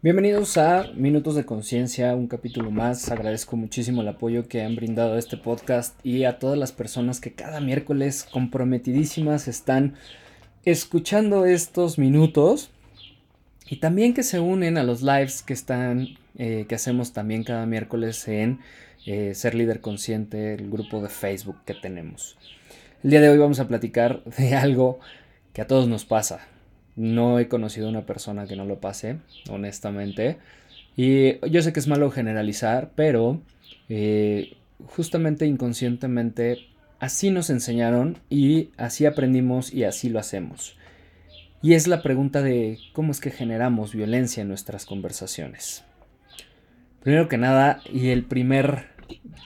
Bienvenidos a Minutos de Conciencia, un capítulo más. Agradezco muchísimo el apoyo que han brindado a este podcast y a todas las personas que cada miércoles comprometidísimas están escuchando estos minutos y también que se unen a los lives que están eh, que hacemos también cada miércoles en eh, Ser Líder Consciente, el grupo de Facebook que tenemos. El día de hoy vamos a platicar de algo que a todos nos pasa, no he conocido a una persona que no lo pase, honestamente. Y yo sé que es malo generalizar, pero eh, justamente inconscientemente así nos enseñaron y así aprendimos y así lo hacemos. Y es la pregunta de cómo es que generamos violencia en nuestras conversaciones. Primero que nada, y el primer,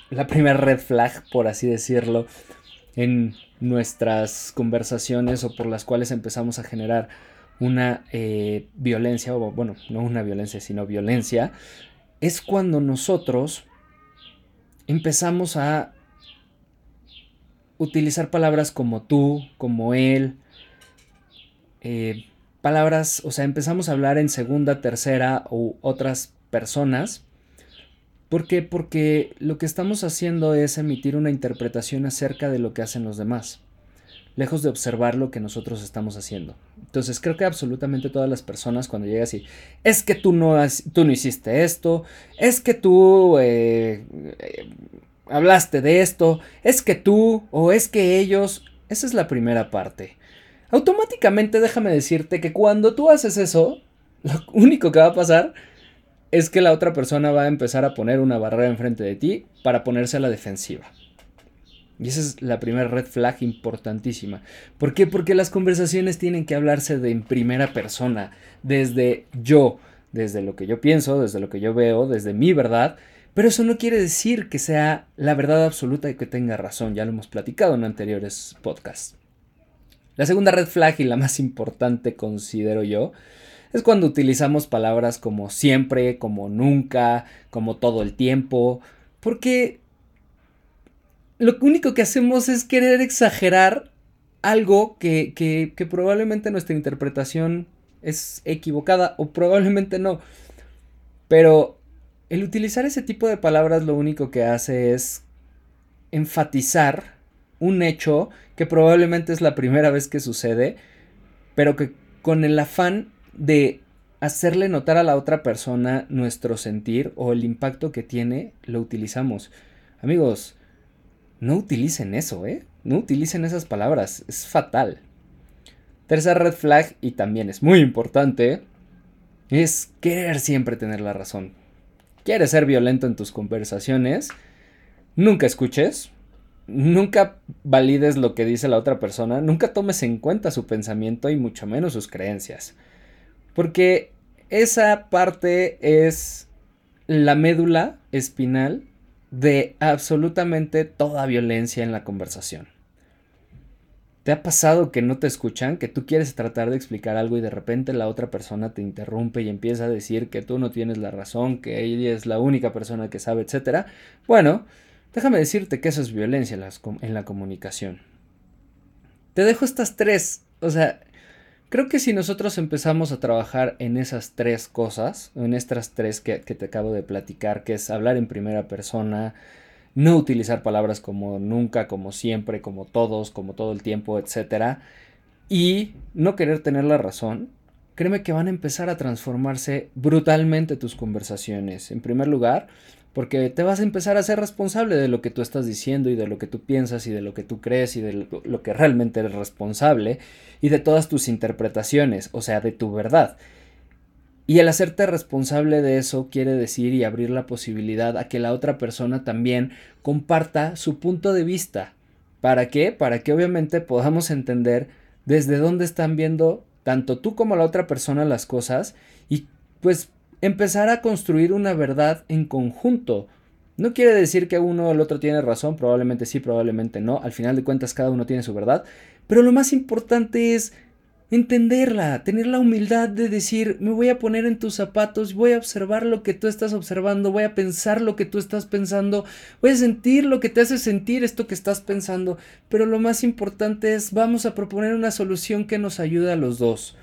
la primera red flag, por así decirlo, en nuestras conversaciones o por las cuales empezamos a generar una eh, violencia, o bueno, no una violencia, sino violencia, es cuando nosotros empezamos a utilizar palabras como tú, como él, eh, palabras, o sea, empezamos a hablar en segunda, tercera u otras personas. ¿Por qué? Porque lo que estamos haciendo es emitir una interpretación acerca de lo que hacen los demás lejos de observar lo que nosotros estamos haciendo. Entonces creo que absolutamente todas las personas cuando llegas y es que tú no, tú no hiciste esto, es que tú eh, eh, hablaste de esto, es que tú o es que ellos, esa es la primera parte. Automáticamente déjame decirte que cuando tú haces eso, lo único que va a pasar es que la otra persona va a empezar a poner una barrera enfrente de ti para ponerse a la defensiva. Y esa es la primera red flag importantísima. ¿Por qué? Porque las conversaciones tienen que hablarse de en primera persona, desde yo, desde lo que yo pienso, desde lo que yo veo, desde mi verdad. Pero eso no quiere decir que sea la verdad absoluta y que tenga razón, ya lo hemos platicado en anteriores podcasts. La segunda red flag y la más importante considero yo es cuando utilizamos palabras como siempre, como nunca, como todo el tiempo, porque lo único que hacemos es querer exagerar algo que, que, probablemente nuestra interpretación es equivocada o probablemente no. Pero el utilizar ese tipo de palabras lo único que hace es enfatizar un hecho que probablemente es la primera vez que sucede, pero que con el afán de hacerle notar a la otra persona nuestro sentir o el impacto que tiene, lo utilizamos. Amigos, no utilicen eso, ¿eh? No utilicen esas palabras, es fatal. Tercer red flag, y también es muy importante, es querer siempre tener la razón. ¿Quieres ser violento en tus conversaciones? Nunca escuches, nunca valides lo que dice la otra persona, nunca tomes en cuenta su pensamiento y mucho menos sus creencias. Porque esa parte es la médula espinal de absolutamente toda violencia en la conversación. ¿Te ha pasado que no te escuchan, que tú quieres tratar de explicar algo y de repente la otra persona te interrumpe y empieza a decir que tú no tienes la razón, que ella es la única persona que sabe, etcétera? Bueno, déjame decirte que eso es violencia en la comunicación. Te dejo estas tres, o sea, Creo que si nosotros empezamos a trabajar en esas tres cosas, en estas tres que, te acabo de platicar, que es hablar en primera persona, no utilizar palabras como nunca, como siempre, como todos, como todo el tiempo, etc. Y no querer tener la razón, créeme que van a empezar a transformarse brutalmente tus conversaciones. En primer lugar, porque te vas a empezar a ser responsable de lo que tú estás diciendo y de lo que tú piensas y de lo que tú crees y de lo que realmente eres responsable y de todas tus interpretaciones, o sea, de tu verdad. Y el hacerte responsable de eso quiere decir y abrir la posibilidad a que la otra persona también comparta su punto de vista. ¿Para qué? Para que obviamente podamos entender desde dónde están viendo tanto tú como la otra persona las cosas y pues empezar a construir una verdad en conjunto. No quiere decir que uno o el otro tiene razón, probablemente sí, probablemente no, al final de cuentas cada uno tiene su verdad, pero lo más importante es entenderla, tener la humildad de decir, me voy a poner en tus zapatos, voy a observar lo que tú estás observando, voy a pensar lo que tú estás pensando, voy a sentir lo que te hace sentir esto que estás pensando, pero lo más importante es, vamos a proponer una solución que nos ayude a los dos.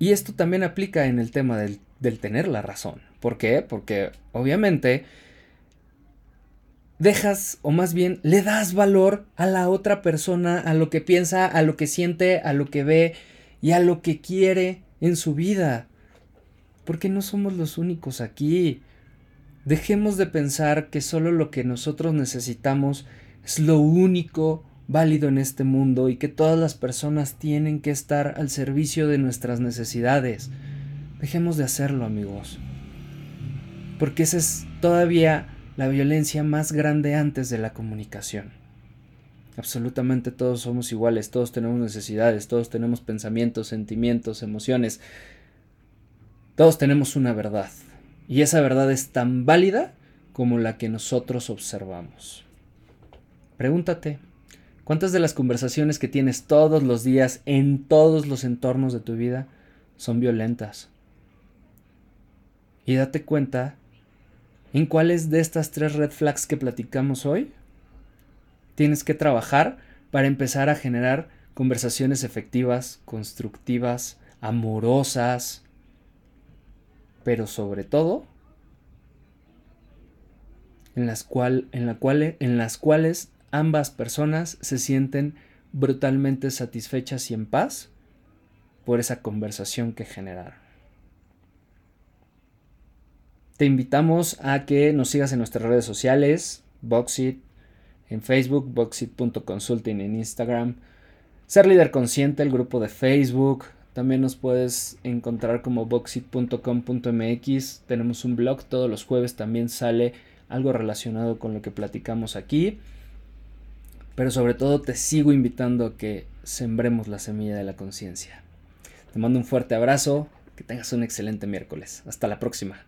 Y esto también aplica en el tema del, del tener la razón. ¿Por qué? Porque obviamente dejas, o más bien le das valor a la otra persona, a lo que piensa, a lo que siente, a lo que ve y a lo que quiere en su vida. Porque no somos los únicos aquí. Dejemos de pensar que solo lo que nosotros necesitamos es lo único válido en este mundo y que todas las personas tienen que estar al servicio de nuestras necesidades. Dejemos de hacerlo, amigos. Porque esa es todavía la violencia más grande antes de la comunicación. Absolutamente todos somos iguales, todos tenemos necesidades, todos tenemos pensamientos, sentimientos, emociones. Todos tenemos una verdad. Y esa verdad es tan válida como la que nosotros observamos. Pregúntate, ¿cuántas de las conversaciones que tienes todos los días en todos los entornos de tu vida son violentas? Y date cuenta en cuáles de estas tres red flags que platicamos hoy tienes que trabajar para empezar a generar conversaciones efectivas, constructivas, amorosas, pero sobre todo en las, cual, en, la cual, en las cuales ambas personas se sienten brutalmente satisfechas y en paz por esa conversación que generaron. Te invitamos a que nos sigas en nuestras redes sociales, Boxit, en Facebook, boxit.consulting en Instagram, Ser Líder Consciente, el grupo de Facebook. También nos puedes encontrar como boxit.com.mx. Tenemos un blog, todos los jueves también sale algo relacionado con lo que platicamos aquí. Pero sobre todo te sigo invitando a que sembremos la semilla de la conciencia. Te mando un fuerte abrazo, que tengas un excelente miércoles. Hasta la próxima.